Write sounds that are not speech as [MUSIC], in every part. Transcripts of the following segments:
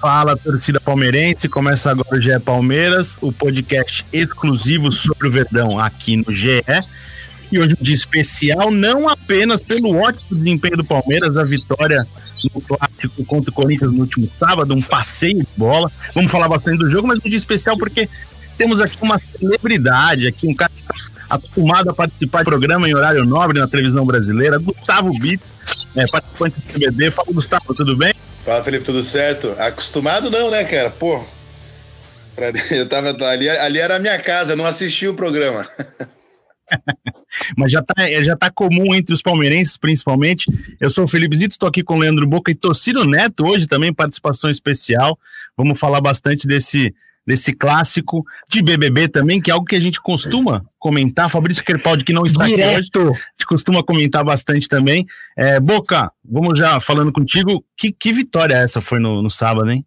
Fala, torcida palmeirense. Começa agora o GE Palmeiras, o podcast exclusivo sobre o Verdão aqui no GE. E hoje um dia especial, não apenas pelo ótimo desempenho do Palmeiras, a vitória no clássico contra o Corinthians no último sábado, um passeio de bola. Vamos falar bastante do jogo, mas um dia especial porque temos aqui uma celebridade, aqui um cara acostumado a participar de programa em horário nobre na televisão brasileira, Gustavo Bito, é, participante do CBD. Fala, Gustavo, tudo bem? Fala, Felipe, tudo certo? Acostumado não, né, cara? Pô, [LAUGHS] eu tava ali, ali era a minha casa, não assisti o programa. [LAUGHS] Mas já tá, já tá comum entre os palmeirenses, principalmente. Eu sou o Felipe Zito, estou aqui com o Leandro Boca e Tocino Neto, hoje também, participação especial. Vamos falar bastante desse, desse clássico de BBB também, que é algo que a gente costuma comentar. Fabrício Kerpaldi, que não está Direto. aqui hoje, a gente costuma comentar bastante também. É, Boca, vamos já falando contigo. Que, que vitória essa foi no, no sábado, hein?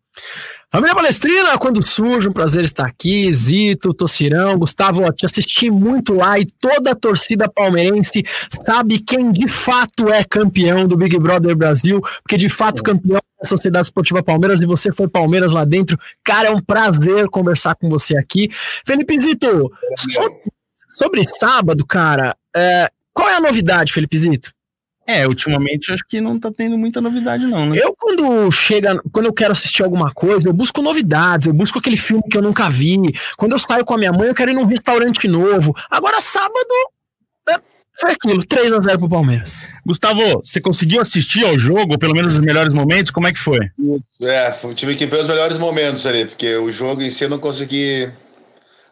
Família Palestrina, quando surge, um prazer estar aqui. Zito, Tocirão, Gustavo, ó, te assisti muito lá e toda a torcida palmeirense sabe quem de fato é campeão do Big Brother Brasil, porque de fato campeão da Sociedade Esportiva Palmeiras e você foi Palmeiras lá dentro. Cara, é um prazer conversar com você aqui. Felipe Zito, sobre, sobre sábado, cara, é, qual é a novidade, Felipe Zito? É, ultimamente acho que não tá tendo muita novidade, não, né? Eu, quando chega, quando eu quero assistir alguma coisa, eu busco novidades, eu busco aquele filme que eu nunca vi. Quando eu saio com a minha mãe, eu quero ir num restaurante novo. Agora, sábado, é, foi aquilo, 3 a 0 pro Palmeiras. Gustavo, você conseguiu assistir ao jogo, ou pelo menos os melhores momentos? Como é que foi? Isso, é, tive que ver os melhores momentos ali, porque o jogo em si eu não consegui.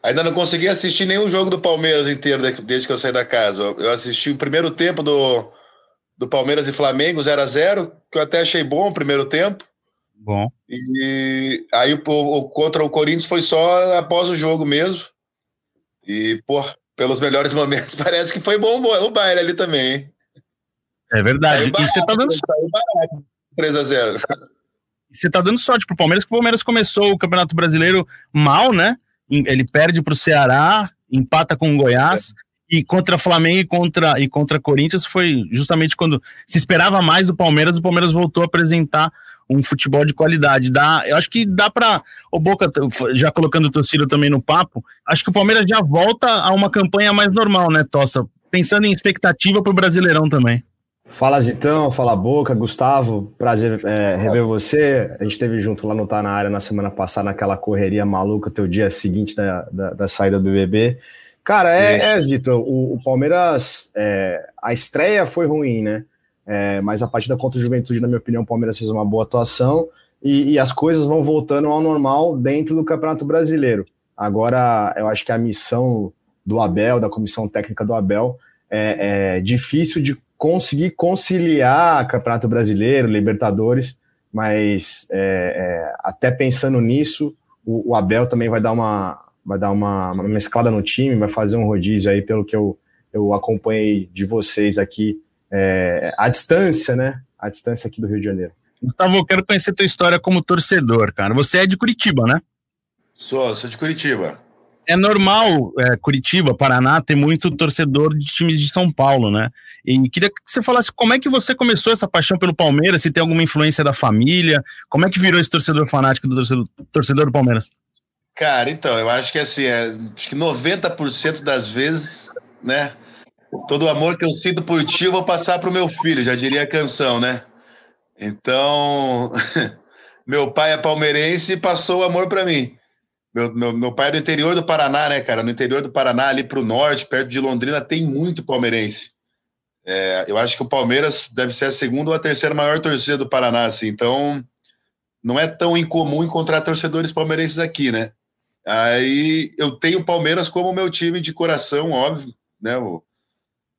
Ainda não consegui assistir nenhum jogo do Palmeiras inteiro desde que eu saí da casa. Eu assisti o primeiro tempo do do Palmeiras e Flamengo, 0 a 0 que eu até achei bom o primeiro tempo. Bom. E aí o, o, contra o Corinthians foi só após o jogo mesmo. E, pô, pelos melhores [LAUGHS] momentos, parece que foi bom o baile ali também, hein? É verdade. Barato, e você tá dando saiu barato, 3 a 0 Você tá dando sorte pro Palmeiras, que o Palmeiras começou o Campeonato Brasileiro mal, né? Ele perde pro Ceará, empata com o Goiás. E contra Flamengo e contra, e contra Corinthians foi justamente quando se esperava mais do Palmeiras, o Palmeiras voltou a apresentar um futebol de qualidade. Dá, eu acho que dá para o Boca já colocando o torcida também no papo. Acho que o Palmeiras já volta a uma campanha mais normal, né, Tossa? Pensando em expectativa para o Brasileirão também. Fala Zitão, fala Boca, Gustavo, prazer é, rever você. A gente esteve junto lá no Tá na área na semana passada, naquela correria maluca, teu dia seguinte da, da, da saída do BBB. Cara, é, é Zito, o, o Palmeiras, é, a estreia foi ruim, né? É, mas a partida contra o Juventude, na minha opinião, o Palmeiras fez uma boa atuação e, e, as coisas vão voltando ao normal dentro do Campeonato Brasileiro. Agora, eu acho que a missão do Abel, da comissão técnica do Abel, é, é difícil de conseguir conciliar Campeonato Brasileiro, Libertadores, mas é, é, até pensando nisso, o, o Abel também vai dar uma, vai dar uma, uma mesclada no time, vai fazer um rodízio aí, pelo que eu, eu acompanhei de vocês aqui, é, à distância, né? À distância aqui do Rio de Janeiro. Gustavo, eu quero conhecer tua história como torcedor, cara. Você é de Curitiba, né? Sou, sou de Curitiba. É normal, é, Curitiba, Paraná, ter muito torcedor de times de São Paulo, né? E queria que você falasse como é que você começou essa paixão pelo Palmeiras, se tem alguma influência da família, como é que virou esse torcedor fanático do torcedor, torcedor do Palmeiras? Cara, então, eu acho que assim, é, acho que 90% das vezes, né? Todo o amor que eu sinto por ti, eu vou passar pro meu filho, já diria a canção, né? Então, [LAUGHS] meu pai é palmeirense e passou o amor para mim. Meu, meu, meu pai é do interior do Paraná, né, cara? No interior do Paraná, ali pro norte, perto de Londrina, tem muito palmeirense. É, eu acho que o Palmeiras deve ser a segunda ou a terceira maior torcida do Paraná, assim. Então, não é tão incomum encontrar torcedores palmeirenses aqui, né? Aí eu tenho o Palmeiras como meu time de coração, óbvio, né? O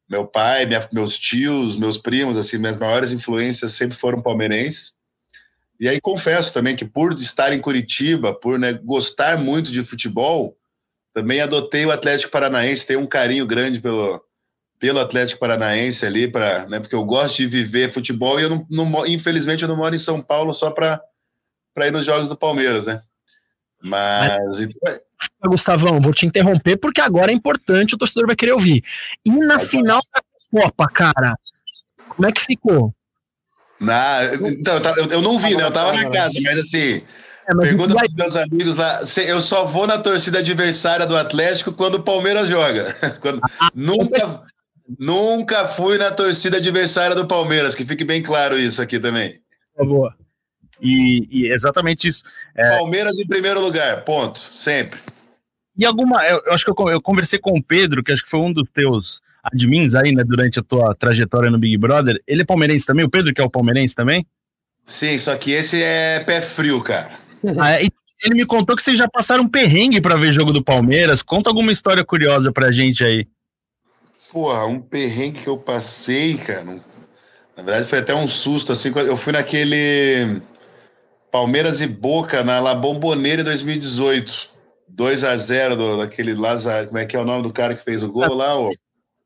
meu pai, minha, meus tios, meus primos, assim, minhas maiores influências sempre foram palmeirenses. E aí confesso também que por estar em Curitiba, por né, gostar muito de futebol, também adotei o Atlético Paranaense, tenho um carinho grande pelo, pelo Atlético Paranaense ali, pra, né, porque eu gosto de viver futebol e eu não, não infelizmente eu não moro em São Paulo só para ir nos jogos do Palmeiras, né? Mas. Mas... É. Gustavão, vou te interromper porque agora é importante, o torcedor vai querer ouvir. E na final da Copa, cara, como é que ficou? Na, então, eu, eu não vi, né? Eu tava na casa, mas assim. É, mas pergunta para os meus amigos lá. Eu só vou na torcida adversária do Atlético quando o Palmeiras joga. [LAUGHS] Quando, ah, nunca, nunca fui na torcida adversária do Palmeiras, que fique bem claro isso aqui também. Por favor. E, e exatamente isso. É... Palmeiras em primeiro lugar, ponto, sempre. E alguma. Eu, eu acho que eu, eu, conversei com o Pedro, que acho que foi um dos teus admins aí, né, durante a tua trajetória no Big Brother. Ele é palmeirense também? O Pedro, que é o palmeirense também? Sim, só que esse é pé frio, cara. [LAUGHS] Ah, é, ele me contou que vocês já passaram um perrengue para ver jogo do Palmeiras. Conta alguma história curiosa pra gente aí. Porra, um perrengue que eu passei, cara. Na verdade, foi até um susto, assim. Eu fui naquele Palmeiras e Boca na La Bombonera 2018. 2 a 0 do, daquele Lázaro. Como é que é o nome do cara que fez o gol lá? O...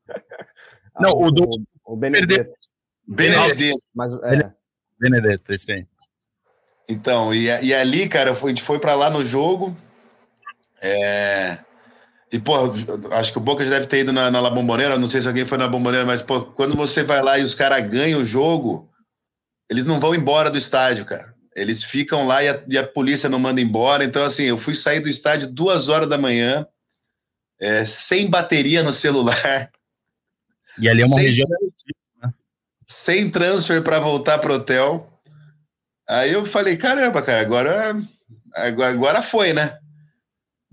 [LAUGHS] Não, o do. O, o Benedetto. Benedetto. Mas, é. Benedetto, esse aí. Então, e, e ali, cara, a gente foi para lá no jogo. É... E, pô, acho que o Boca já deve ter ido na, na La Bombonera, não sei se alguém foi na Bombonera, mas, pô, quando você vai lá e os caras ganham o jogo, eles não vão embora do estádio, cara. Eles ficam lá e a, e a, polícia não manda embora. Então, assim, eu fui sair do estádio duas horas da manhã, é, sem bateria no celular. E ali é uma sem região. Transfer, sem transfer para voltar pro hotel. Aí eu falei, caramba, cara, agora, agora foi, né?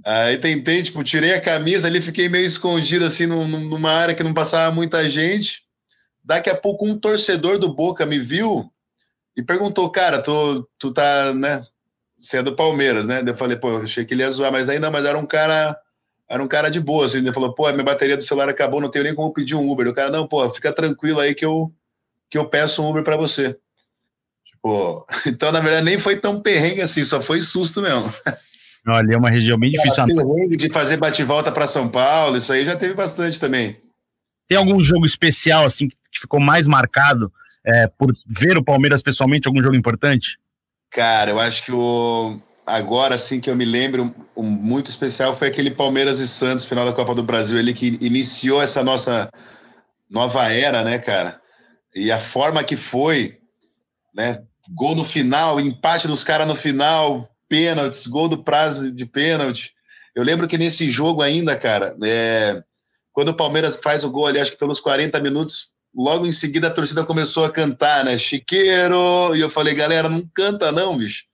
Aí tentei, tipo, tirei a camisa ali, fiquei meio escondido, assim, numa área que não passava muita gente. Daqui a pouco um torcedor do Boca me viu e perguntou, cara, tu, tu tá, né? Você é do Palmeiras, né? Eu falei, pô, eu achei que ele ia zoar, mas daí não, mas era um cara, era um cara de boa, assim. Ele falou, pô, minha bateria do celular acabou, não tenho nem como pedir um Uber. O cara, não, pô, fica tranquilo aí que eu, que eu peço um Uber para você. Tipo, [LAUGHS] então, na verdade, nem foi tão perrengue assim, só foi susto mesmo. Olha, é uma região bem difícil. Perrengue de fazer bate-volta para São Paulo, isso aí já teve bastante também. Tem algum jogo especial, assim, que ficou mais marcado é, por ver o Palmeiras pessoalmente, algum jogo importante? Cara, eu acho que o agora sim que eu me lembro um muito especial foi aquele Palmeiras e Santos final da Copa do Brasil, ele que iniciou essa nossa nova era, né, cara? E a forma que foi, né? Gol no final, empate dos caras no final, pênaltis, gol do prazo de pênalti. Eu lembro que nesse jogo ainda, cara, é, quando o Palmeiras faz o gol ali, acho que pelos 40 minutos, logo em seguida a torcida começou a cantar, né? Chiqueiro! E eu falei, galera, não canta não, bicho.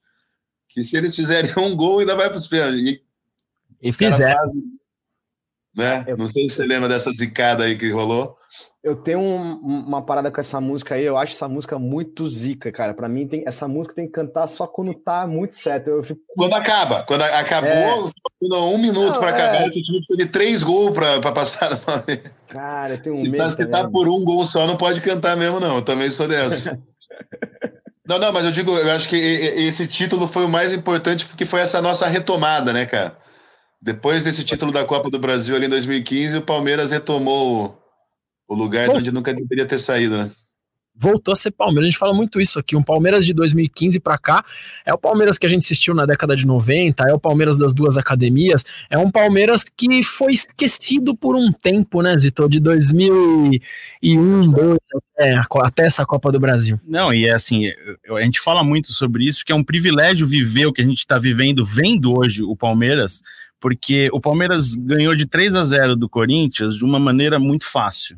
Que se eles fizerem um gol, ainda vai para os pênaltis. E, e fizeram. Né? Não sei se você lembra dessa zicada aí que rolou. Eu tenho um, uma parada com essa música aí, eu acho essa música muito zica, cara. Para mim, tem, essa música tem que cantar só quando tá muito certo. Eu fico... Quando acaba, quando acabou, é... um minuto para é... acabar, esse time precisa de três gols para passar. Cara, tem um se tá, se tá por um gol só, não pode cantar mesmo, não. Eu também sou dessa. [LAUGHS] não, não, mas eu digo, eu acho que esse título foi o mais importante porque foi essa nossa retomada, né, cara? Depois desse título da Copa do Brasil ali em 2015, o Palmeiras retomou o lugar Bom, onde nunca deveria ter saído, né? Voltou a ser Palmeiras, a gente fala muito isso aqui. Um Palmeiras de 2015 para cá é o Palmeiras que a gente assistiu na década de 90, é o Palmeiras das duas academias, é um Palmeiras que foi esquecido por um tempo, né, Zito? De 2001, 2002, até, até essa Copa do Brasil. Não, e é assim, a gente fala muito sobre isso, que é um privilégio viver o que a gente está vivendo, vendo hoje o Palmeiras, porque o Palmeiras ganhou de 3 a 0 do Corinthians de uma maneira muito fácil.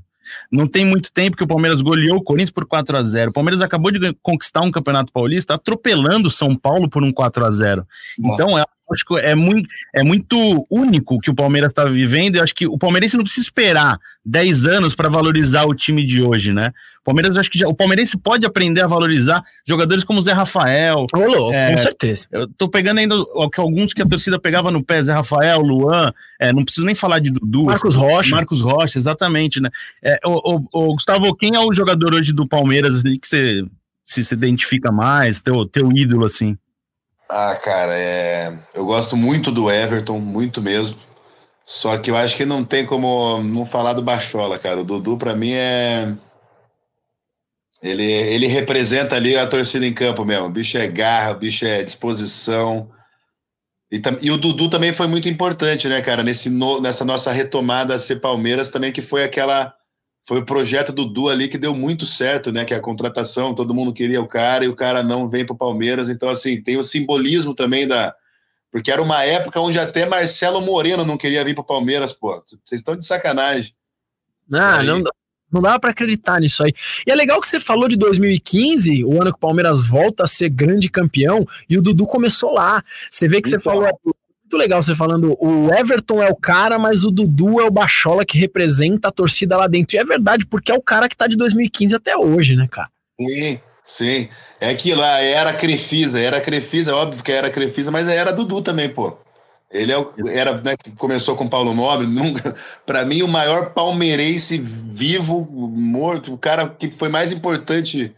Não tem muito tempo que o Palmeiras goleou o Corinthians por 4 a 0 O Palmeiras acabou de conquistar um Campeonato Paulista atropelando o São Paulo por um 4 a 0 Então, é, acho que é muito, é muito único que o Palmeiras está vivendo. E acho que o palmeirense não precisa esperar 10 anos para valorizar o time de hoje, né? O Palmeiras, acho que já, o palmeirense pode aprender a valorizar jogadores como o Zé Rafael. Louco, é, com certeza. Eu tô pegando ainda alguns que a torcida pegava no pé, Zé Rafael, Luan, é, não preciso nem falar de Dudu. Marcos Rocha. Marcos Rocha, exatamente, né? É, o, o, o, Gustavo, quem é o jogador hoje do Palmeiras que você se se identifica mais, teu, teu ídolo, assim? Ah, cara, é... eu gosto muito do Everton, muito mesmo. Só que eu acho que não tem como não falar do Bachola, cara. O Dudu, para mim, é. Ele, ele representa ali a torcida em campo mesmo. O bicho é garra, o bicho é disposição. E, e o Dudu também foi muito importante, né, cara? Nesse no, nessa nossa retomada a ser Palmeiras também, que foi aquela. Foi o projeto do Dudu ali que deu muito certo, né? Que é a contratação, todo mundo queria o cara e o cara não vem para o Palmeiras. Então, assim, tem o simbolismo também da, porque era uma época onde até Marcelo Moreno não queria vir para o Palmeiras, pô. Vocês estão de sacanagem. Não, não, não dava para acreditar nisso aí. E é legal que você falou de 2015, o ano que o Palmeiras volta a ser grande campeão, e o Dudu começou lá. Você vê que então. você falou. Muito legal você falando, o Everton é o cara, mas o Dudu é o Bachola que representa a torcida lá dentro. E é verdade, porque é o cara que tá de 2015 até hoje, né, cara? Sim, sim. É aquilo, lá, era Crefisa, era Crefisa, óbvio que era Crefisa, mas era Dudu também, pô. Ele é o, era, né, começou com Paulo Nobre, [LAUGHS] nunca, para mim o maior palmeirense vivo, morto, o cara que foi mais importante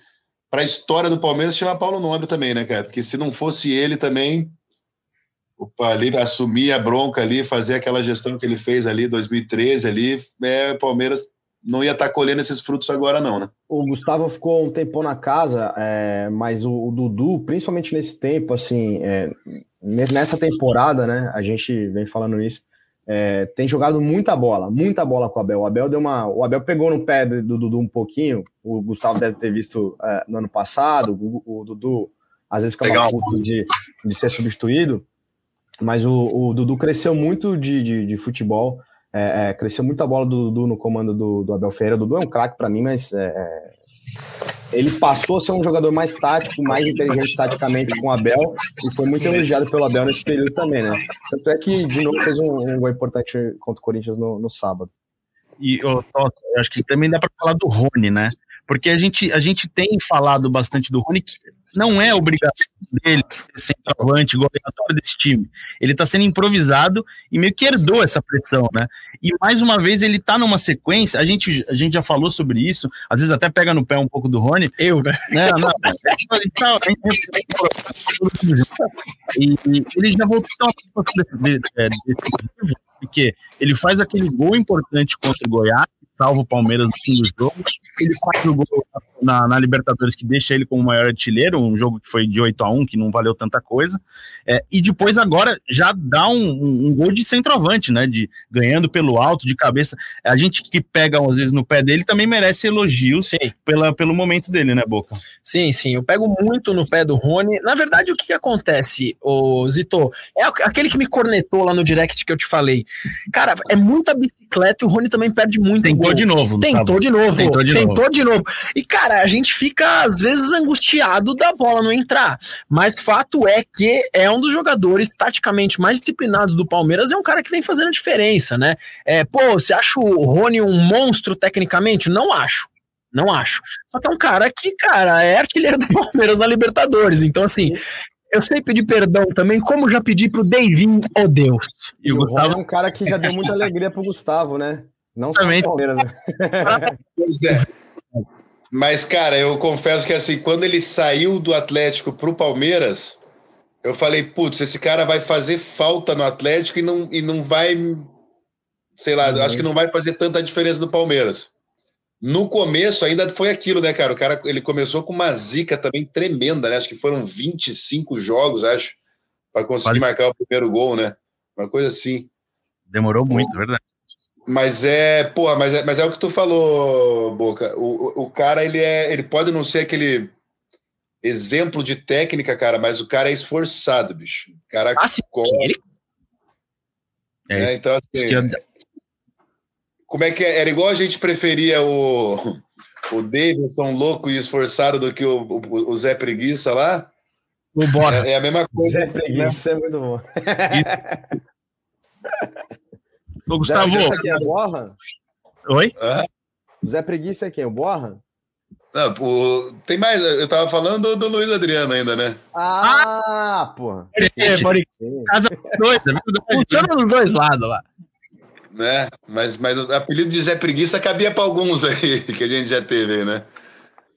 para a história do Palmeiras chama Paulo Nobre também, né, cara? Porque se não fosse ele também, ali assumir a bronca ali, fazer aquela gestão que ele fez ali 2013 ali, é, Palmeiras não ia estar tá colhendo esses frutos agora, não, né? O Gustavo ficou um tempão na casa, é, mas o, o, Dudu, principalmente nesse tempo, assim, é, nessa temporada, né? A gente vem falando isso. É, tem jogado muita bola, muita bola com o Abel. O Abel deu uma. O Abel pegou no pé do Dudu um pouquinho. O Gustavo deve ter visto é, no ano passado. O, o, Dudu às vezes fica Legal. puto de, de ser substituído. Mas o, o Dudu cresceu muito de, de, de futebol. É, é, cresceu muito a bola do Dudu no comando do, do Abel Ferreira. O Dudu é um craque para mim, mas é, é, ele passou a ser um jogador mais tático, mais inteligente taticamente com o Abel e foi muito elogiado pelo Abel nesse período também, né? Tanto é que, de novo, fez um, um gol importante contra o Corinthians no, no sábado. E oh, acho que também dá para falar do Rony, né? Porque a gente, a gente tem falado bastante do Rony, que não é obrigação dele ser centroavante, goleador desse time. Ele está sendo improvisado e meio que herdou essa pressão, né? E mais uma vez ele está numa sequência, a gente, a gente já falou sobre isso, às vezes até pega no pé um pouco do Rony. Eu, né? Não, não. e, e ele já voltou a porque ele faz aquele gol importante contra o Goiás, salva o Palmeiras no fim do jogo. Ele faz o gol na, na, Libertadores que deixa ele como o maior artilheiro, um jogo que foi de 8 a 1 que não valeu tanta coisa. É, e depois agora já dá um, um, um, gol de centroavante, né? De ganhando pelo alto, de cabeça. A gente que pega às vezes no pé dele também merece elogios sim. Pela, pelo momento dele, né, Boca? Sim, sim. Eu pego muito no pé do Rony. Na verdade, o que, que acontece, o Zito? É aquele que me cornetou lá no direct que eu te falei. Cara, é muita bicicleta e o Rony também perde muito. Tentou de novo. Tentou de novo. Tentou de novo. Tentou de novo. E, cara, a gente fica, às vezes, angustiado da bola não entrar. Mas fato é que é um dos jogadores taticamente mais disciplinados do Palmeiras, é um cara que vem fazendo diferença, né? É, pô, você acha o Rony um monstro tecnicamente? Não acho. Não acho. Só que é um cara que, cara, é artilheiro do Palmeiras na Libertadores. Então, assim, eu sei pedir perdão também, como já pedi pro Davin, oh Deus. E o Gustavo é um cara que já deu muita alegria pro Gustavo, né? Não só o Palmeiras. Né? [LAUGHS] pois é. Mas, cara, eu confesso que assim, quando ele saiu do Atlético pro Palmeiras, eu falei, putz, esse cara vai fazer falta no Atlético e não, e não vai. Sei lá, uhum. acho que não vai fazer tanta diferença no Palmeiras. No começo ainda foi aquilo, né, cara? O cara ele começou com uma zica também tremenda, né? Acho que foram 25 jogos, acho, para conseguir Quase. marcar o primeiro gol, né? Uma coisa assim. Demorou muito, verdade. Mas é, pô, mas é, mas é o que tu falou, Boca. O, o cara, ele é, ele pode não ser aquele exemplo de técnica, cara, mas o cara é esforçado, bicho. O cara ah, sim, ele... é, é, então assim, como é que é? Era igual a gente preferia o o Davidson louco e esforçado do que o, o, o Zé Preguiça lá. O Bora. É, é, a mesma coisa. Zé Preguiça né? é muito bom. [LAUGHS] Ô, Gustavo. Zé Preguiça é Borra? Oi? O Zé Preguiça é quem? O Borra? Não, pô, tem mais. Eu tava falando do, Luiz Adriano ainda, né? Ah, ah porra. É, pode... Casa dois, Funciona dos dois lados lá. Né? Mas, mas o apelido de Zé Preguiça cabia para alguns aí [LAUGHS] que a gente já teve, né?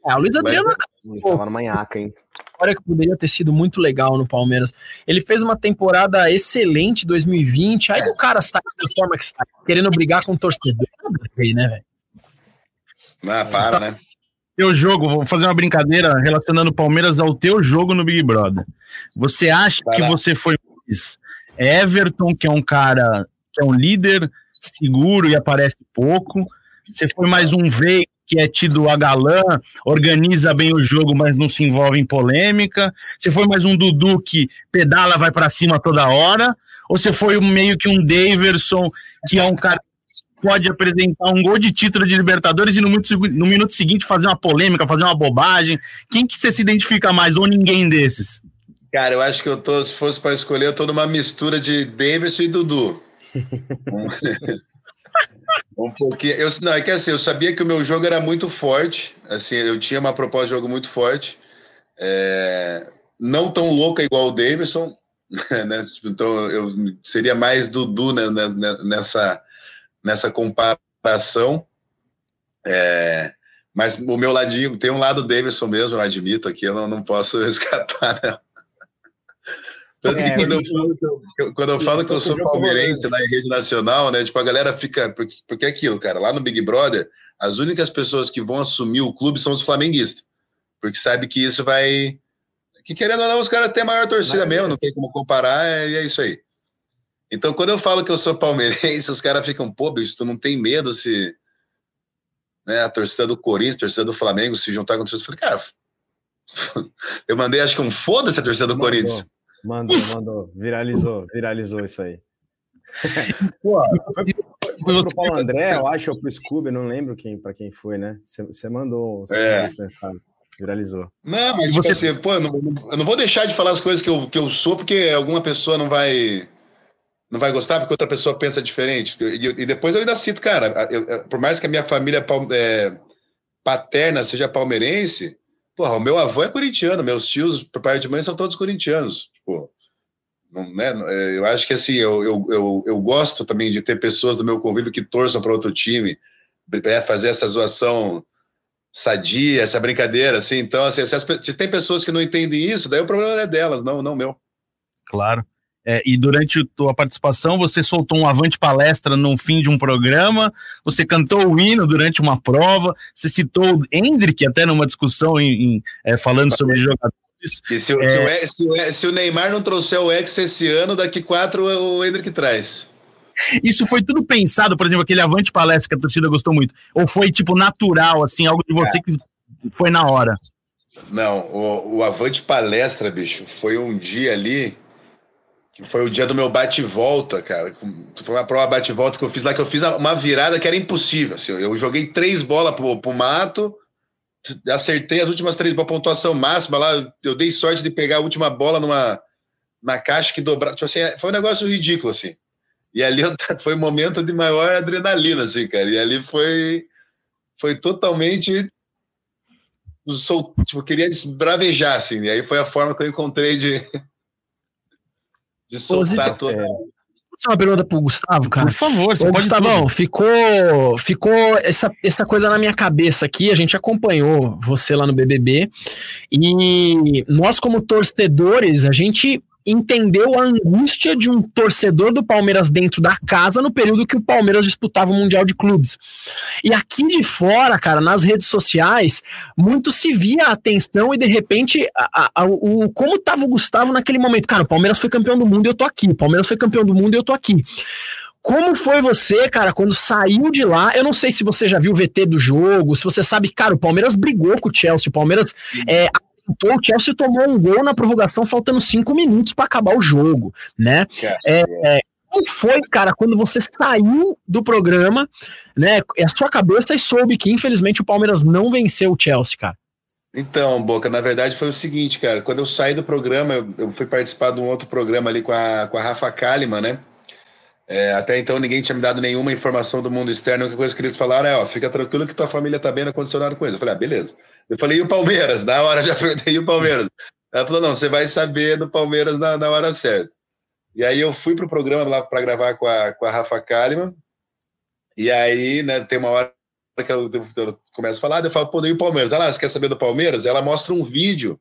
É, o Luiz Adriano estava no manhaca, hein? História que poderia ter sido muito legal no Palmeiras. Ele fez uma temporada excelente 2020, aí o cara sai da forma que está, querendo brigar com o torcedor. né, velho? Ah, para, né? Teu jogo, vou fazer uma brincadeira relacionando o Palmeiras ao teu jogo no Big Brother. Você acha Vai que lá. você foi mais Everton, que é um cara que é um líder seguro e aparece pouco? Você foi mais um V que é tido a galã, organiza bem o jogo, mas não se envolve em polêmica? Você foi mais um Dudu que pedala, vai pra cima toda hora? Ou você foi meio que um Daverson, que é um cara que pode apresentar um gol de título de Libertadores e no, segu- no minuto seguinte fazer uma polêmica, fazer uma bobagem? Quem que você se identifica mais ou ninguém desses? Cara, eu acho que eu tô, se fosse para escolher, eu tô numa mistura de Davidson e Dudu. [LAUGHS] um pouquinho. Eu, não, é que assim, eu sabia que o meu jogo era muito forte. Assim, eu tinha uma proposta de jogo muito forte. É, não tão louca igual o Davidson. [LAUGHS] Né? Tipo, Então eu seria mais Dudu né, né, né, nessa, nessa comparação. É, mas o meu ladinho, tem um lado Davidson mesmo, eu admito aqui, eu não, não posso [LAUGHS] escapar, não. Tanto que É, quando eu falo que que quando eu falo que eu sou palmeirense lá em rede nacional, né? Tipo, a galera fica. Porque, porque é aquilo, cara, lá no Big Brother, as únicas pessoas que vão assumir o clube são os flamenguistas. Porque sabe que isso vai. Que querendo ou não, os caras têm a maior torcida Vai, mesmo, é. não tem como comparar, é- e é isso aí. Então, quando eu falo que eu sou palmeirense, [LAUGHS] os caras ficam, pô, bicho, tu não tem medo se né, a torcida do Corinthians, a torcida do Flamengo se juntar com a torcida. Eu falei, cara, [LAUGHS] eu mandei acho que um foda-se a torcida do. Corinthians. Mandou, mandou. Viralizou, viralizou isso aí. [LAUGHS] Pô, Foi pro Paulo André, eu acho, ou pro Scooby, não lembro quem, pra quem foi, né? Você- mandou. Você É. fez, né? Viralizou. Não, mas tipo Você- assim, pô, eu não, eu não vou deixar de falar as coisas que eu, que eu sou, porque alguma pessoa não vai não vai gostar, porque outra pessoa pensa diferente. E, e depois eu ainda cito, cara, eu- eu- por mais que a minha família é, paterna seja palmeirense, porra, o meu avô é corintiano, meus tios, por parte de mãe, são todos corintianos. Tipo, não, né, é, eu acho que assim, eu, eu, eu, eu gosto também de ter pessoas do meu convívio que torçam para outro time, é, fazer essa zoação sadia, essa brincadeira, assim. Então, assim, se, as se tem pessoas que não entendem isso, daí o problema é delas, não, não meu. Claro. É, e durante a tua participação, você soltou um avante palestra no fim de um programa, você cantou o hino durante uma prova, você citou o Hendrick até numa discussão em, em, é, falando sobre jogadores. [LAUGHS] E se, o- É. se o, se, o, E- se o Neymar não trouxer o Ex esse ano, daqui quatro o Hendrick traz. Isso foi tudo pensado, por exemplo, aquele avante palestra que a torcida gostou muito, ou foi tipo natural, assim, algo de você que foi na hora? Não, o, o Avante Palestra, bicho, foi um dia ali que foi o dia do meu bate-volta, cara. Foi uma prova bate-volta que eu fiz lá, que eu fiz uma virada que era impossível. assim. eu joguei três bolas pro, pro mato, acertei as últimas três bolas, pontuação máxima lá. Eu dei sorte de pegar a última bola numa na caixa que dobrava. Tipo assim, foi um negócio ridículo, assim. E ali eu- [LAUGHS] foi um momento de maior adrenalina, assim, cara. E ali foi, foi totalmente sou, tipo, queria esbravejar, assim, e aí foi a forma que eu encontrei de, [LAUGHS] de soltar Zito, toda. Vou fazer uma pergunta pro Gustavo, cara. Por favor, você Ô, pode Gustavão, tudo. ficou, ficou essa, essa coisa na minha cabeça aqui. A gente acompanhou você lá no BBB e nós, como torcedores, a gente entendeu a angústia de um torcedor do Palmeiras dentro da casa no período que o Palmeiras disputava o Mundial de Clubes. E aqui de fora, cara, nas redes sociais, muito se via a atenção e de repente a- a- o, como tava o Gustavo naquele momento. Cara, o Palmeiras foi campeão do mundo e eu tô aqui. O Palmeiras foi campeão do mundo e eu tô aqui. Como foi você, cara, quando saiu de lá? Eu não sei se você já viu o VT do jogo, se você sabe, cara, o Palmeiras brigou com o Chelsea, o Palmeiras é, apontou, o Chelsea tomou um gol na prorrogação faltando cinco minutos para acabar o jogo, né? Cara, Como foi, cara, quando você saiu do programa, né? A sua cabeça e soube que, infelizmente, o Palmeiras não venceu o Chelsea, cara. Então, Boca, na verdade foi o seguinte, cara, quando eu saí do programa, eu, eu fui participar de um outro programa ali com a, com a Rafa Kalimann, né? É, até então ninguém tinha me dado nenhuma informação do mundo externo, a única coisa que eles falaram é, ó, fica tranquilo que tua família tá bem na condicionada com isso. Eu falei, ah, beleza. Eu falei, e o Palmeiras? Na hora já perguntei, e o Palmeiras? Ela falou, não, você vai saber do Palmeiras na, na hora certa. E aí eu fui pro programa lá para gravar com a, com a Rafa Kalimann, e aí, né, tem uma hora que eu, eu começo a falar, eu falo, pô, e o Palmeiras? Ela, você quer saber do Palmeiras? Ela mostra um vídeo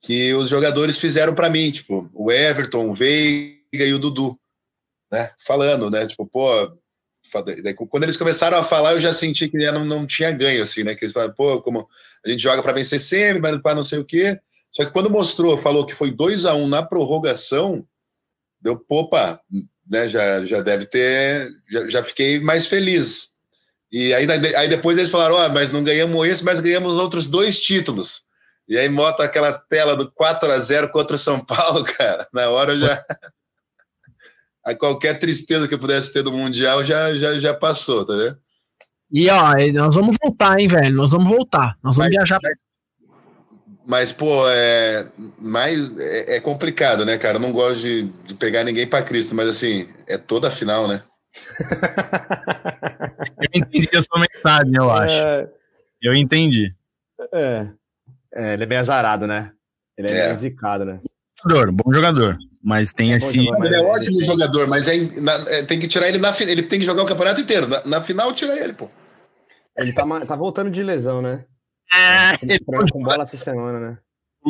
que os jogadores fizeram para mim, tipo, o Everton, o Veiga e o Dudu, né? Falando, né? Tipo, pô, quando eles começaram a falar, eu já senti que não, não tinha ganho, assim, né? Que eles falaram, pô, como a gente joga para vencer sempre, mas para não sei o quê. Só que quando mostrou, falou que foi 2 a 1 um na prorrogação, deu, popa, né? Já, já deve ter, já, já fiquei mais feliz. E aí, aí depois eles falaram, ó, oh, mas não ganhamos esse, mas ganhamos outros dois títulos. E aí mota aquela tela do 4 a 0 contra o São Paulo, [LAUGHS] cara. Na hora eu já. Aí qualquer tristeza que eu pudesse ter do Mundial já, já, já passou, tá vendo? E ó, nós vamos voltar, hein, velho? Nós vamos voltar. Nós vamos mas, viajar. Mas, mas, pô, é, mais, é, é, complicado, né, cara? Eu não gosto de, de pegar ninguém para Cristo, mas assim, é toda a final, né? [LAUGHS] eu entendi a sua mensagem, eu acho. É... Eu entendi. É. é. Ele é bem azarado, né? Ele é, é. zicado, né? Jogador, bom jogador, mas tem é esse. Ele é ótimo jogador, mas é, na, é, tem que tirar ele na Ele tem que jogar o campeonato inteiro. Na, na final, tira ele, pô. Ele tá, tá voltando de lesão, né? É, ele com bola essa semana, né?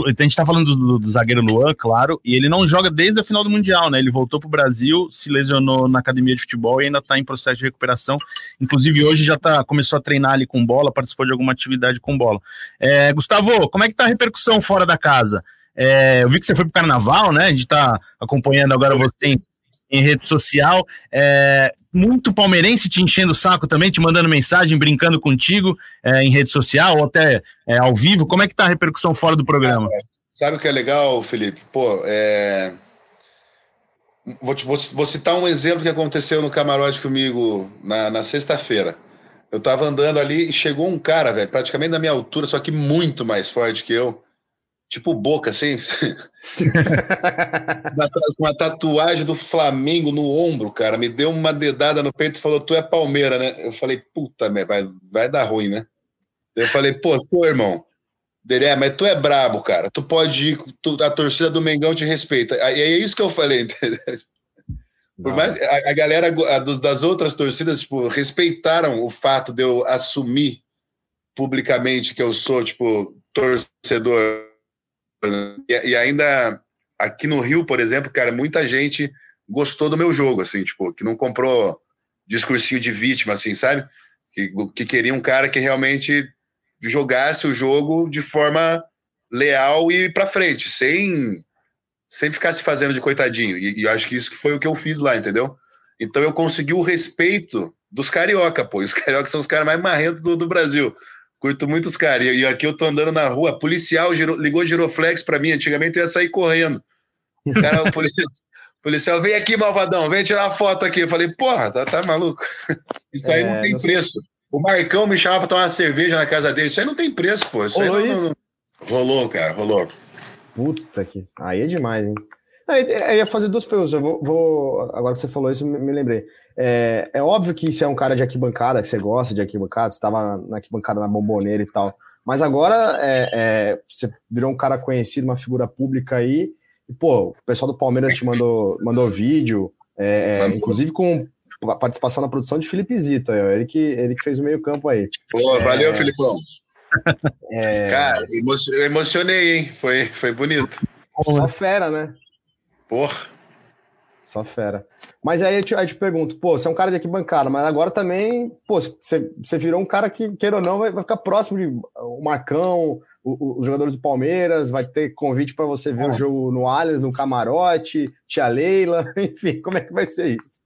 a gente tá falando do, do, zagueiro Luan, claro, e ele não joga desde a final do Mundial, né? Ele voltou pro Brasil, se lesionou na academia de futebol e ainda tá em processo de recuperação. Inclusive, hoje já tá, começou a treinar ali com bola, participou de alguma atividade com bola. É, Gustavo, como é que tá a repercussão fora da casa? É, eu vi que você foi pro carnaval, né? A gente tá acompanhando agora você em, em rede social. É, muito palmeirense te enchendo o saco também, te mandando mensagem, brincando contigo é, em rede social ou até é, ao vivo. Como é que tá a repercussão fora do programa? É, sabe o que é legal, Felipe? Pô, é... Vou, te, vou, vou, citar um exemplo que aconteceu no camarote comigo na, na sexta-feira. Eu tava andando ali e chegou um cara, velho, praticamente na minha altura, só que muito mais forte que eu tipo boca, assim, [LAUGHS] uma tatuagem do Flamengo no ombro, cara, me deu uma dedada no peito e falou, tu é Palmeira, né? Eu falei, puta, vai, vai dar ruim, né? Eu falei, pô, sou irmão. Ele é, mas tu é brabo, cara. Tu pode ir, tu, a torcida do Mengão te respeita. E é isso que eu falei, [LAUGHS] entendeu? Por mais a, a galera a, das outras torcidas, tipo, respeitaram o fato de eu assumir publicamente que eu sou, tipo, torcedor e, e, ainda aqui no Rio, por exemplo, cara, muita gente gostou do meu jogo, assim, tipo, que não comprou discursinho de vítima, assim, sabe? Que, que queria um cara que realmente jogasse o jogo de forma leal e para frente, sem sem ficar se fazendo de coitadinho. E, e acho que isso foi o que eu fiz lá, entendeu? Então eu consegui o respeito dos carioca, pô. E os [LAUGHS] carioca são os caras mais marrentos do, do Brasil. Curto muito os caras. E aqui eu tô andando na rua, policial giro, ligou giroflex para mim. Antigamente eu ia sair correndo. O cara, o policial, [LAUGHS] policial, vem aqui, malvadão, vem tirar foto aqui. Eu falei, porra, tá, tá maluco? [LAUGHS] Isso aí é, não tem não preço. O Marcão me chamava pra tomar uma cerveja na casa dele. Isso aí não tem preço, pô. Isso rolou, não, não... rolou, cara, rolou. Puta que. Aí é demais, hein? Eu ia fazer duas perguntas. Eu vou, vou, agora que você falou isso, me, me lembrei. É, é, óbvio que você é um cara de arquibancada, que você gosta de arquibancada, você estava na arquibancada na bomboneira e tal. Mas agora é, é, você virou um cara conhecido, uma figura pública aí. E, pô, o pessoal do Palmeiras te mandou, mandou vídeo, é, é inclusive com participação na produção de Felipe Zito. Ele que, ele que fez o meio-campo aí. Pô, valeu, Filipão. Cara, eu emocionei, hein? Foi, foi bonito. Só fera, né? Porra. Só fera. Mas aí eu te, aí te pergunto, pô, você é um cara de arquibancada, mas agora também, pô, você, você virou um cara que, queira ou não, vai, vai ficar próximo de o Marcão, o, o, os jogadores do Palmeiras, vai ter convite para você ver o jogo no Allianz, no Camarote, tia Leila, [LAUGHS] enfim, como é que vai ser isso?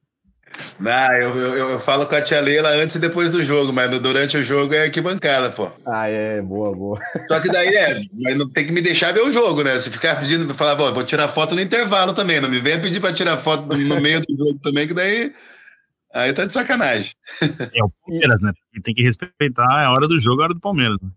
Não, eu, eu, eu, falo com a tia Leila antes e depois do jogo, mas durante o jogo é arquibancada, pô. Ah, é, boa, boa. Só que daí é, mas não tem que me deixar ver o jogo, né? Se ficar pedindo pra falar, vou tirar foto no intervalo também, não me venha pedir pra tirar foto no meio do jogo também, que daí. Aí tá de sacanagem. É o Palmeiras, né? Tem que respeitar a hora do jogo, a hora do Palmeiras. Né?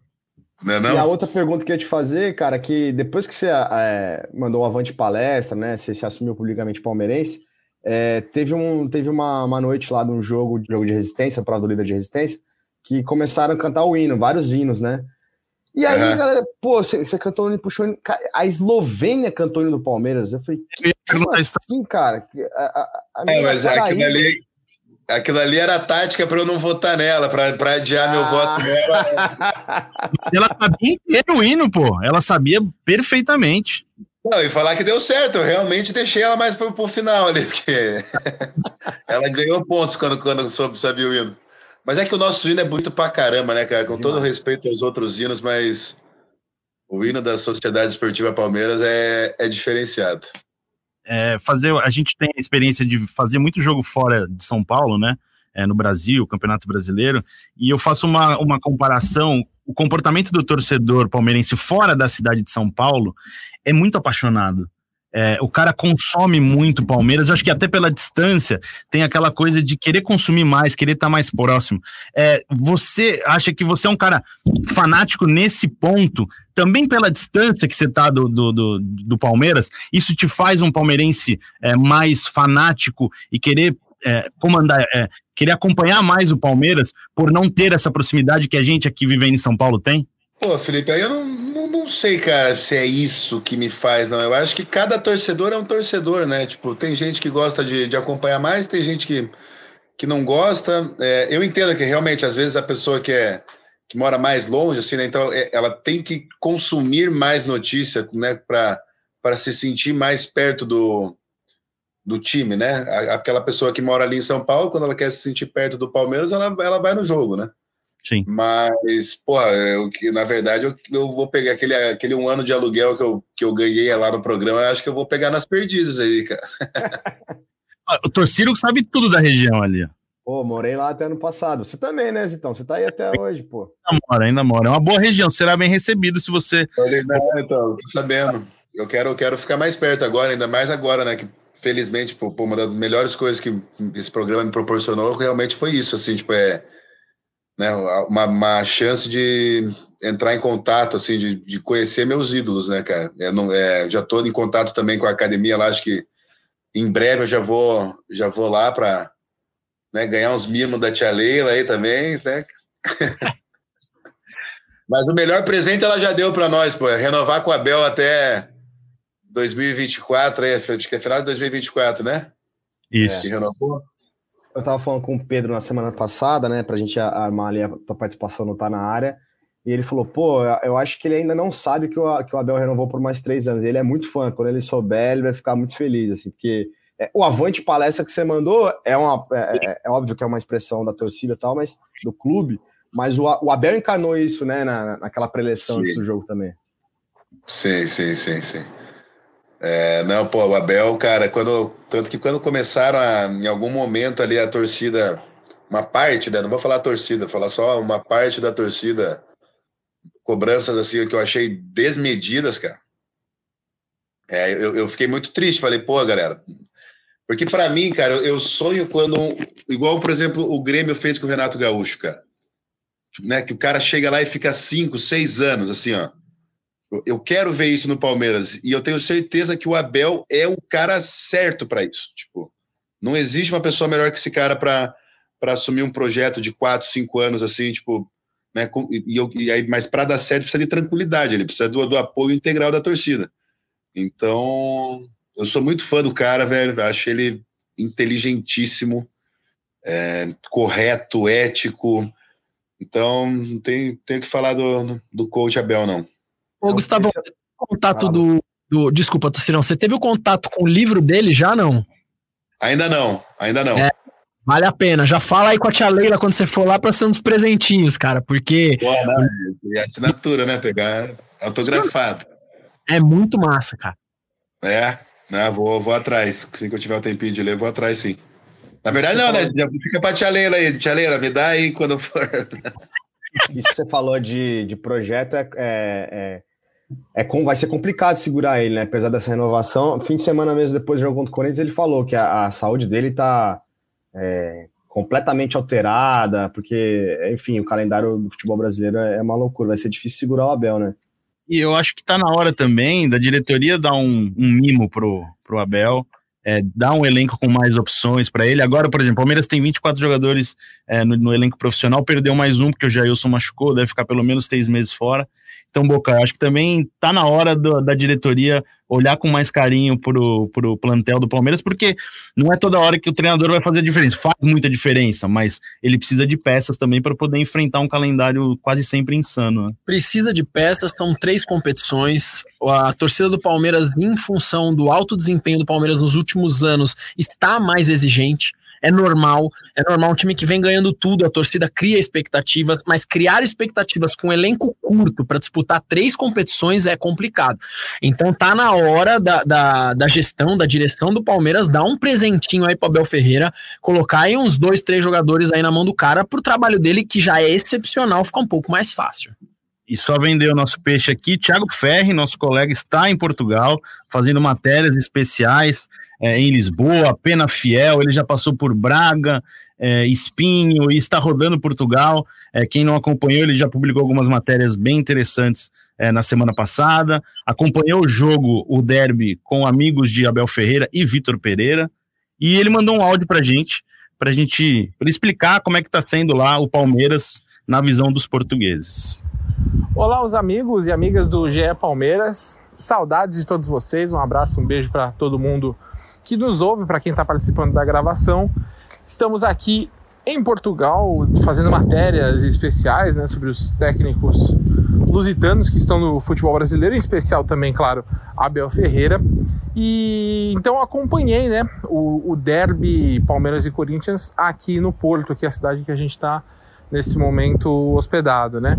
Não, é não? E a outra pergunta que eu ia te fazer, cara, que depois que você é, mandou o Avante Palestra, né? Você se assumiu publicamente palmeirense é, teve um, teve uma, uma noite lá de um jogo, de jogo de resistência, prova do líder de resistência, que começaram a cantar o hino, vários hinos, né? E aí, uhum. galera, pô, você, você cantou o hino, puxou hino, a Eslovênia cantou o hino do Palmeiras. Eu falei, como assim, cara? A, a, a é, mas aquilo ali, Aquilo ali era a tática para eu não votar nela, para adiar ah. meu voto nela. [LAUGHS] Ela sabia inteiro o hino, pô. Ela sabia perfeitamente. Não, e falar que deu certo, eu realmente deixei ela mais pro, pro final ali, porque [LAUGHS] ela ganhou pontos quando, quando soube sabia o hino. Mas é que o nosso hino é muito pra caramba, né, cara? Com todo respeito aos outros hinos, mas o hino da Sociedade Esportiva Palmeiras é, é diferenciado. É, fazer, a gente tem a experiência de fazer muito jogo fora de São Paulo, né? É, no Brasil, Campeonato Brasileiro, e eu faço uma, uma comparação. O comportamento do torcedor palmeirense fora da cidade de São Paulo é muito apaixonado. É, o cara consome muito Palmeiras, acho que até pela distância tem aquela coisa de querer consumir mais, querer estar tá mais próximo. É, você acha que você é um cara fanático nesse ponto, também pela distância que você está do, do, do, do, Palmeiras? Isso te faz um palmeirense é, mais fanático e querer é, comandar, é, querer acompanhar mais o Palmeiras por não ter essa proximidade que a gente aqui vivendo em São Paulo tem? Pô, Felipe, aí eu não, não, não, sei, cara, se é isso que me faz, não. Eu acho que cada torcedor é um torcedor, né? Tipo, tem gente que gosta de, de acompanhar mais, tem gente que, que não gosta. É, eu entendo que realmente, às vezes, a pessoa que é que mora mais longe, assim, né? Então, é, ela tem que consumir mais notícia, né? Para se sentir mais perto do, do time, né? Aquela pessoa que mora ali em São Paulo, quando ela quer se sentir perto do Palmeiras, ela, ela vai no jogo, né? Sim. Mas, pô, eu, que, na verdade, eu, eu vou pegar aquele, aquele um ano de aluguel que eu, que eu ganhei lá no programa, eu acho que eu vou pegar nas perdizes aí, cara. [LAUGHS] O Torciro sabe tudo da região ali. Pô, morei lá até ano passado. Você também, né, Zitão? Você tá aí até hoje, pô. Ainda mora, ainda mora. É uma boa região, será bem recebido se você. Não, então, tô sabendo. Eu quero, eu quero ficar mais perto agora, ainda mais agora, né? Que felizmente, pô, uma das melhores coisas que esse programa me proporcionou realmente foi isso, assim, tipo, é né, uma, uma chance de entrar em contato, assim, de, de conhecer meus ídolos, né, cara? É, não, é, já estou em contato também com a academia lá, acho que em breve eu já vou, já vou lá para né, ganhar uns mimos da tia Leila aí também, né? [LAUGHS] Mas o melhor presente ela já deu para nós, pô, é renovar com a Bel até 2024, aí, acho que é final de 2024, né? Isso. É, renovou? eu tava falando com o Pedro na semana passada, né, pra gente armar ali a tua participação no Tá na área, e ele falou, pô, eu acho que ele ainda não sabe que o, que o Abel renovou por mais três anos, ele é muito fã, quando ele souber, ele vai ficar muito feliz, assim, porque é, o Avante Palestra que você mandou é, uma, é, é, é, óbvio que é uma expressão da torcida e tal, mas do clube, mas o, o Abel encarnou isso, né, na, naquela preleção antes do jogo também. Sim, sim, sim, sim. É, não, pô, o Abel, cara, quando, tanto que quando começaram a, em algum momento ali a torcida, uma parte, né, não vou falar torcida, falar só uma parte da torcida, cobranças assim que eu achei desmedidas, cara. É, eu, eu fiquei muito triste, falei, pô, galera, porque para mim, cara, eu sonho quando, igual, por exemplo, o Grêmio fez com o Renato Gaúcho, cara, né, que o cara chega lá e fica cinco, seis anos, assim, ó, eu quero ver isso no Palmeiras e eu tenho certeza que o Abel é o cara certo para isso. Tipo, não existe uma pessoa melhor que esse cara para assumir um projeto de quatro, cinco anos assim, tipo, né? E, eu, e aí, mas para dar certo precisa de tranquilidade, ele precisa do, do apoio integral da torcida. Então, eu sou muito fã do cara, velho. Acho ele inteligentíssimo, é, correto, ético. Então, não tem, tem que falar do, do coach Abel, não. Ô, então, Gustavo, esse... É contato do, do. Desculpa, Tucirão, você teve o contato com o livro dele já não? Ainda não, ainda não. É, vale a pena. Já fala aí com a tia Leila quando você for lá para ser uns presentinhos, cara, porque. Pô, não, e assinatura, né? Pegar autografado. É muito massa, cara. É, né, vou, vou atrás. Assim que eu tiver o um tempinho de ler, vou atrás sim. Na verdade, não, né? Fica pra tia Leila aí. Tia Leila, me dá aí quando for. Isso que você falou de, de projeto é, é, é é com, vai ser complicado segurar ele, né? Apesar dessa renovação. Fim de semana mesmo, depois do jogo contra o Corinthians, ele falou que a, a saúde dele está é, completamente alterada, porque, enfim, o calendário do futebol brasileiro é uma loucura. Vai ser difícil segurar o Abel, né? E eu acho que está na hora também da diretoria dar um, um mimo pro, pro Abel. É, dar um elenco com mais opções para ele. Agora, por exemplo, o Palmeiras tem 24 jogadores é, no, no, elenco profissional, perdeu mais um porque o Jailson machucou, deve ficar pelo menos três meses fora. Então, Boca, acho que também está na hora do, da diretoria olhar com mais carinho pro, pro plantel do Palmeiras, porque não é toda hora que o treinador vai fazer a diferença. Faz muita diferença, mas ele precisa de peças também para poder enfrentar um calendário quase sempre insano. Né? Precisa de peças, são três competições. A torcida do Palmeiras, em função do alto desempenho do Palmeiras nos últimos anos, está mais exigente é normal, é normal um time que vem ganhando tudo, a torcida cria expectativas, mas criar expectativas com um elenco curto para disputar três competições é complicado. Então tá na hora da, da, da gestão, da direção do Palmeiras dar um presentinho aí para Abel Ferreira, colocar aí uns dois, três jogadores aí na mão do cara pro trabalho dele, que já é excepcional, ficar um pouco mais fácil. E só vendeu o nosso peixe aqui. Thiago Ferri, nosso colega, está em Portugal, fazendo matérias especiais é, em Lisboa, Pena Fiel, ele já passou por Braga, é, Espinho e está rodando Portugal. É, quem não acompanhou, ele já publicou algumas matérias bem interessantes é, na semana passada. Acompanhou o jogo, o derby, com amigos de Abel Ferreira e Vitor Pereira. E ele mandou um áudio para gente, para gente pra explicar como é que está sendo lá o Palmeiras na visão dos portugueses. Olá, os amigos e amigas do GE Palmeiras. Saudades de todos vocês. Um abraço, um beijo para todo mundo que nos ouve, para quem está participando da gravação. Estamos aqui em Portugal fazendo matérias especiais né, sobre os técnicos lusitanos que estão no futebol brasileiro, em especial também, claro, Abel Ferreira. E então acompanhei né, o, o derby Palmeiras e Corinthians aqui no Porto, que é a cidade que a gente está nesse momento hospedado, né?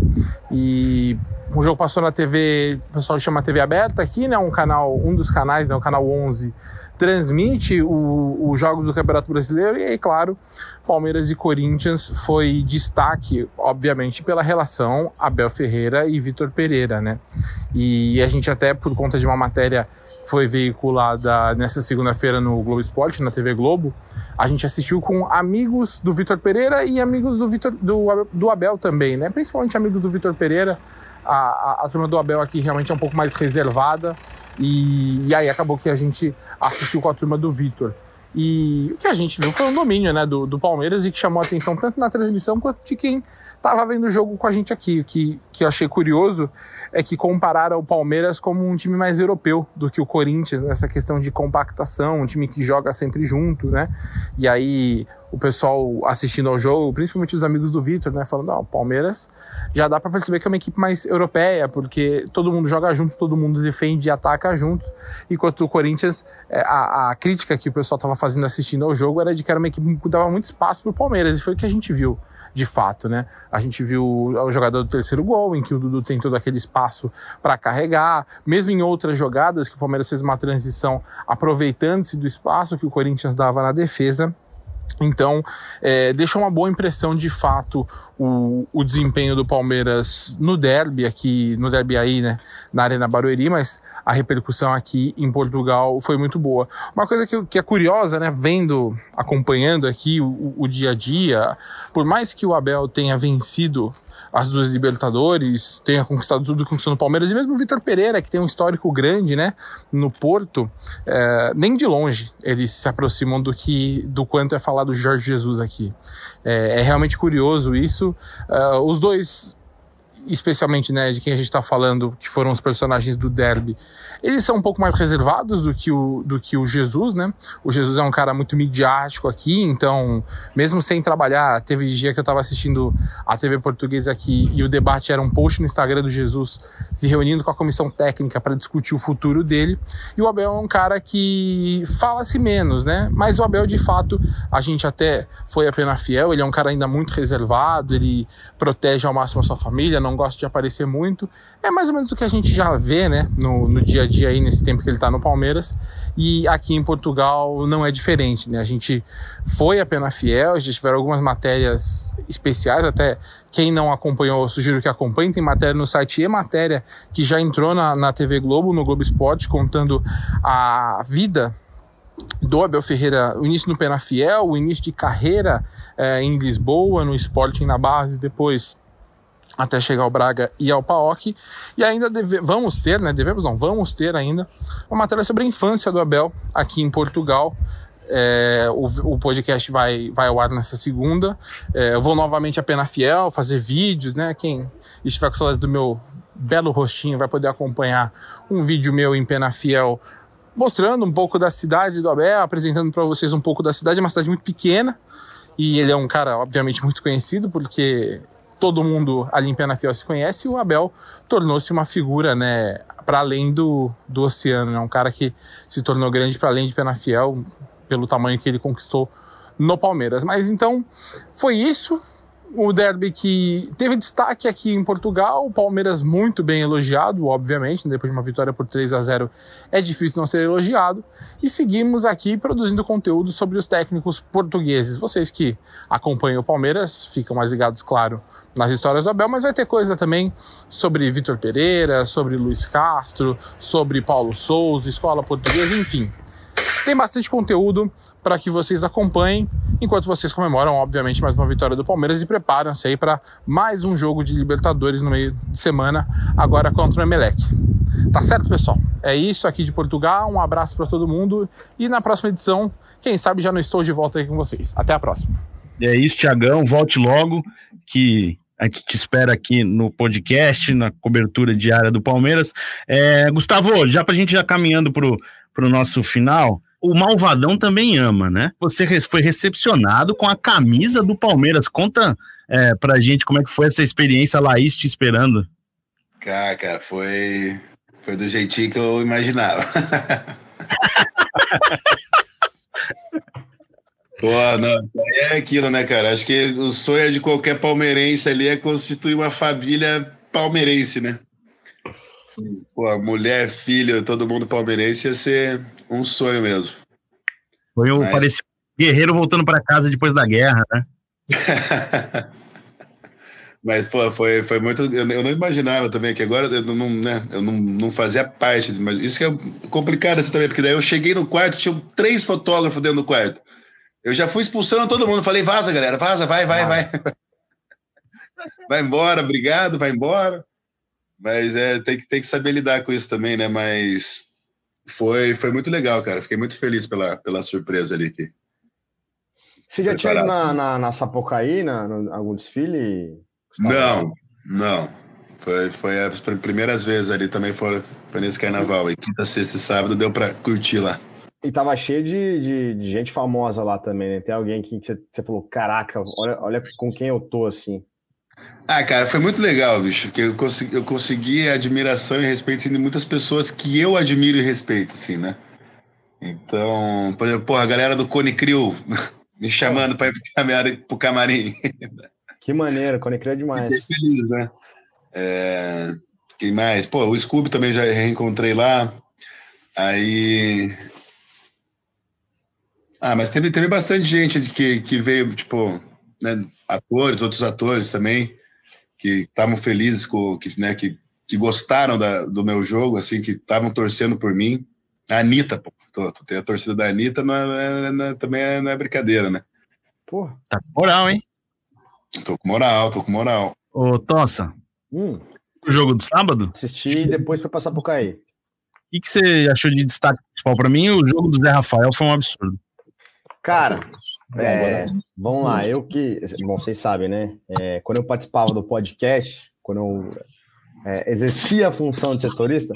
E o jogo passou na TV, o pessoal chama TV aberta aqui, né? Um canal, um dos canais, né? O canal 11 transmite os jogos do Campeonato Brasileiro e aí, claro, Palmeiras e Corinthians foi destaque, obviamente, pela relação Abel Ferreira e Vitor Pereira, né? E a gente até, por conta de uma matéria foi veiculada nessa segunda-feira no Globo Esporte, na TV Globo, a gente assistiu com amigos do Vitor Pereira e amigos do, Vitor, do, do Abel também, né? Principalmente amigos do Vitor Pereira, a, a, a, turma do Abel aqui realmente é um pouco mais reservada. E, e aí acabou que a gente assistiu com a turma do Vitor. E o que a gente viu foi um domínio né, do, do Palmeiras e que chamou a atenção tanto na transmissão quanto de quem estava vendo o jogo com a gente aqui. O que, que eu achei curioso é que compararam o Palmeiras como um time mais europeu do que o Corinthians, nessa questão de compactação, um time que joga sempre junto, né? E aí o pessoal assistindo ao jogo, principalmente os amigos do Vitor, né, falando, ó, o Palmeiras já dá para perceber que é uma equipe mais europeia, porque todo mundo joga junto, todo mundo defende e ataca junto, enquanto o Corinthians, é, a, a crítica que o pessoal estava fazendo assistindo ao jogo era de que era uma equipe que dava muito espaço pro Palmeiras, e foi o que a gente viu de fato, né? A gente viu o jogador do terceiro gol, em que o Dudu tem todo aquele espaço para carregar, mesmo em outras jogadas que o Palmeiras fez uma transição aproveitando-se do espaço que o Corinthians dava na defesa. Então, é, deixa uma boa impressão de fato o, o desempenho do Palmeiras no derby, aqui no derby aí, né, na Arena Barueri, mas a repercussão aqui em Portugal foi muito boa. Uma coisa que, que é curiosa, né, vendo, acompanhando aqui o, o dia a dia, por mais que o Abel tenha vencido as duas Libertadores, tenha conquistado tudo que conquistou no Palmeiras, e mesmo o Vitor Pereira, que tem um histórico grande, né, no Porto, é, nem de longe eles se aproximam do que, do quanto é falado Jorge Jesus aqui. É, é realmente curioso isso. Uh, os dois especialmente né, de quem a gente está falando, que foram os personagens do Derby, eles são um pouco mais reservados do que o, do que o Jesus, né? O Jesus é um cara muito midiático aqui, então, mesmo sem trabalhar, teve dia que eu estava assistindo a TV portuguesa aqui e o debate era um post no Instagram do Jesus se reunindo com a comissão técnica para discutir o futuro dele. E o Abel é um cara que fala-se menos, né? Mas o Abel, de fato, a gente até foi a pena fiel, ele é um cara ainda muito reservado, ele protege ao máximo a sua família, não gosta de aparecer muito. É mais ou menos o que a gente já vê, né, no, no dia a dia aí, nesse tempo que ele tá no Palmeiras. E aqui em Portugal não é diferente, né? A gente foi a pena fiel, já tiveram algumas matérias especiais, até quem não acompanhou, sugiro que acompanhe, tem matéria no site e matéria que já entrou na, na TV Globo, no Globo Esporte, contando a vida do Abel Ferreira, o início no Penafiel, o início de carreira é, em Lisboa, no Sporting na base, depois até chegar ao Braga e ao PAOK. E ainda deve, vamos ter, né? Devemos não, vamos ter ainda uma matéria sobre a infância do Abel aqui em Portugal. É, o, o, podcast vai, vai ao ar nessa segunda. É, eu vou novamente a Pena Fiel fazer vídeos, né? Quem estiver com saudade do meu belo rostinho vai poder acompanhar um vídeo meu em Penafiel mostrando um pouco da cidade do Abel, apresentando para vocês um pouco da cidade. É uma cidade muito pequena e ele é um cara, obviamente, muito conhecido porque todo mundo ali em Penafiel se conhece. O Abel tornou-se uma figura, né, para além do, do oceano. É né? um cara que se tornou grande para além de Penafiel pelo tamanho que ele conquistou no Palmeiras. Mas então foi isso o derby que teve destaque aqui em Portugal, o Palmeiras muito bem elogiado, obviamente, depois de uma vitória por 3 a 0 é difícil não ser elogiado. E seguimos aqui produzindo conteúdo sobre os técnicos portugueses. Vocês que acompanham o Palmeiras ficam mais ligados, claro, nas histórias do Abel, mas vai ter coisa também sobre Vitor Pereira, sobre Luiz Castro, sobre Paulo Souza, escola portuguesa, enfim. Tem bastante conteúdo para que vocês acompanhem, enquanto vocês comemoram, obviamente, mais uma vitória do Palmeiras e preparam-se aí para mais um jogo de Libertadores no meio de semana, agora contra o Emelec. Tá certo, pessoal? É isso aqui de Portugal. Um abraço para todo mundo e na próxima edição, quem sabe já não estou de volta aí com vocês. Até a próxima. É isso, Tiagão. Volte logo, que a gente te espera aqui no podcast, na cobertura diária do Palmeiras. É, Gustavo, já para a gente já caminhando para o nosso final, o Malvadão também ama, né? Você foi recepcionado com a camisa do Palmeiras. Conta é, pra gente como é que foi essa experiência, a Laís te esperando. Cara, cara, foi, foi do jeitinho que eu imaginava. [LAUGHS] Pô, não, é aquilo, né, cara? Acho que o sonho de qualquer palmeirense ali é constituir uma família palmeirense, né? Pô, mulher, filho, todo mundo palmeirense ia ser um sonho mesmo. Foi um, Mas... guerreiro voltando para casa depois da guerra, né? [LAUGHS] Mas, pô, foi, foi muito. Eu, eu, não imaginava também, que agora eu não, né, eu não, não fazia parte. Mas isso que é complicado assim, também, porque daí eu cheguei no quarto, tinha três fotógrafos dentro do quarto. Eu já fui expulsando todo mundo, falei, vaza, galera, vaza, vai, vai, vai. [LAUGHS] vai embora, obrigado, vai embora. Mas é, tem, que, tem que saber lidar com isso também, né? Mas foi, foi muito legal, cara. Fiquei muito feliz pela, pela surpresa ali. Que... Você já tinha ido na, na, na Sapucaí, na, no, algum desfile? Não, não. Foi, foi as primeiras vezes ali também, foi, foi nesse carnaval. E quinta, sexta e sábado deu para curtir lá. E tava cheio de, de, de, gente famosa lá também, né? Tem alguém que você, você falou, caraca, olha, olha com quem eu tô, assim. Ah, cara, foi muito legal, bicho, porque eu consegui, eu consegui admiração e respeito assim, de muitas pessoas que eu admiro e respeito, assim, né? Então, por exemplo, porra, a galera do Cone Crew [LAUGHS] me chamando para ir pro camarim, pro camarim. Que maneiro, Cone Crew é demais. Fiquei feliz, né? É, quem mais? Pô, o Scooby também já reencontrei lá. Aí. Ah, mas teve, teve bastante gente que, que veio, tipo, né, atores, outros atores também, que estavam felizes com, que, né, que, que gostaram da, do meu jogo, assim, que estavam torcendo por mim. A Anitta, pô, tô, tô, tem a torcida da Anitta, não é, não é, também é, não é brincadeira, né? Pô, tá com moral, hein? Tô com moral, tô com moral. Ô, Tossa, hum. o jogo do sábado? Assisti e depois foi passar por cair. O que, que você achou de destaque principal para mim? O jogo do Zé Rafael foi um absurdo. Cara, é, vamos lá, eu que. Bom, vocês sabem, né? É, quando eu participava do podcast, quando eu é, exercia a função de setorista,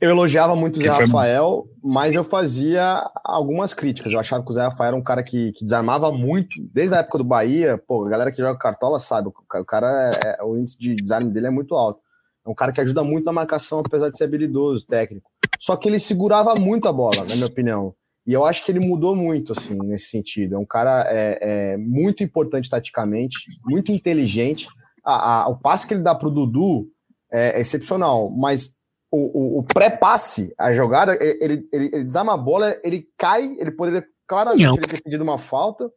eu elogiava muito o Zé Rafael, mas eu fazia algumas críticas. Eu achava que o Zé Rafael era um cara que, que desarmava muito, desde a época do Bahia. Pô, a galera que joga cartola sabe, o cara, é, é, o índice de desarme dele é muito alto. É um cara que ajuda muito na marcação, apesar de ser habilidoso, técnico. Só que ele segurava muito a bola, na minha opinião. E eu acho que ele mudou muito, assim, nesse sentido. É um cara é, é muito importante taticamente, muito inteligente. A, a, o passe que ele dá para o Dudu é, é, excepcional, mas o, o, o pré-passe, a jogada, ele, ele, ele, desarma a bola, ele cai, ele poderia claramente ele ter pedido uma falta.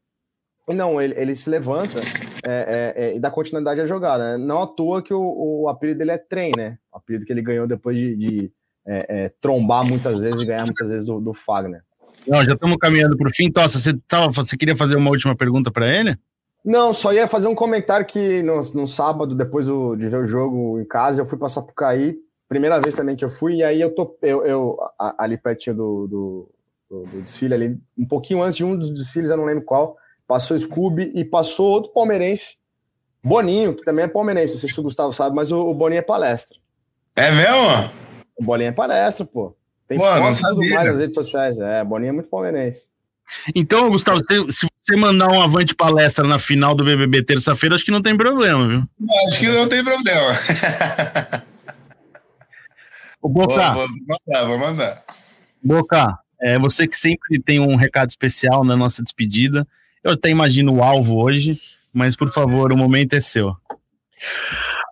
Não, ele, ele se levanta é, é, é, e dá continuidade à jogada. Não à toa que o, o apelido dele é trem, né? O apelido que ele ganhou depois de, de é, trombar muitas vezes e ganhar muitas vezes do, do Fagner. Não, já estamos caminhando para o fim. Tossa, você, tava, você queria fazer uma última pergunta para ele? Não, só ia fazer um comentário que no, no sábado, depois do, de ver o jogo em casa, eu fui passar por cair. Primeira vez também que eu fui, e aí eu tô eu, eu ali pertinho do, do, do, do, desfile, ali, um pouquinho antes de um dos desfiles, eu não lembro qual, passou Scooby e passou outro palmeirense, Boninho, que também é palmeirense, não sei se o Gustavo sabe, mas o, o Boninho é palestra. É mesmo? O Bolinha é palestra, pô. Tem Pô, foto tudo mais nas redes sociais. É, Bolinha é muito palmeirense. Então, Gustavo, se, se você mandar um avante palestra na final do BBB terça-feira, acho que não tem problema, viu? Acho que não tem problema. Ô, Vou, Boca, vou mandar, vou mandar. Boca, é, você que sempre tem um recado especial na nossa despedida. Eu até imagino o alvo hoje, mas por favor, o momento é seu.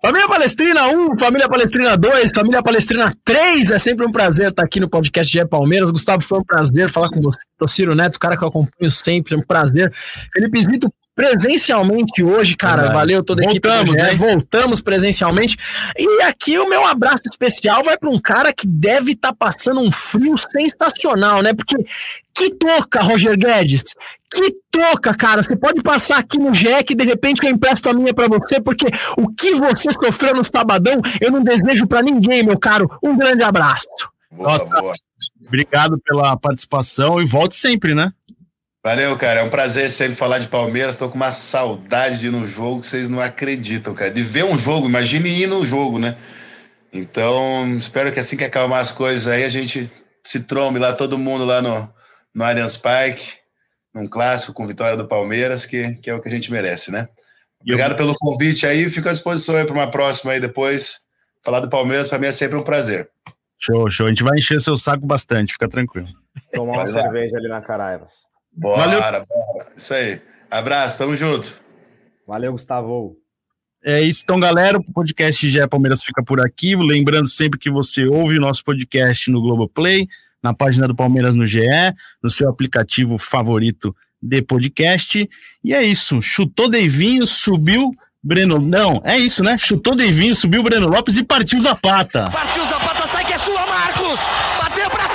Família Palestrina 1, Família Palestrina 2, Família Palestrina 3. É sempre um prazer estar aqui no podcast de Palmeiras. Gustavo, foi um prazer falar com você. Tociro Neto, cara que eu acompanho sempre, é um prazer. Felipe Zito, presencialmente hoje, cara. Verdade. Valeu toda a equipe Voltamos, GE. né? Voltamos presencialmente. E aqui o meu abraço especial vai para um cara que deve estar passando um frio sensacional, né? Porque que toca, Roger Guedes. Que toca, cara. Você pode passar aqui no GE que de repente eu empresto a minha pra você, porque o que você sofreu no sabadão, eu não desejo pra ninguém, meu caro. Um grande abraço. Boa, Nossa. boa. Obrigado pela participação e volte sempre, né? Valeu, cara. É um prazer sempre falar de Palmeiras. Tô com uma saudade de ir no jogo que vocês não acreditam, cara. De ver um jogo, imagine ir no jogo, né? Então, espero que assim que acalmar as coisas aí, a gente se trombe lá, todo mundo lá no, no Allianz Parque, num clássico com vitória do Palmeiras, que, que é o que a gente merece, né? Obrigado pelo convite aí. Fico à disposição aí para uma próxima aí depois. Falar do Palmeiras, para mim é sempre um prazer. Show, show. A gente vai encher seu saco bastante, fica tranquilo. Tomar uma cerveja ali na Caraivas. Bora, Valeu. bora. Isso aí. Abraço, tamo junto. Valeu, Gustavo. É isso, então, galera. O podcast GE Palmeiras fica por aqui. Lembrando sempre que você ouve o nosso podcast no Globoplay, na página do Palmeiras no GE, no seu aplicativo favorito de podcast. E é isso. Chutou Deivinho, subiu Breno. Não, é isso, né? Chutou Deivinho, subiu Breno Lopes e partiu Zapata. Partiu Zapata, sai que é sua, Marcos! Bateu pra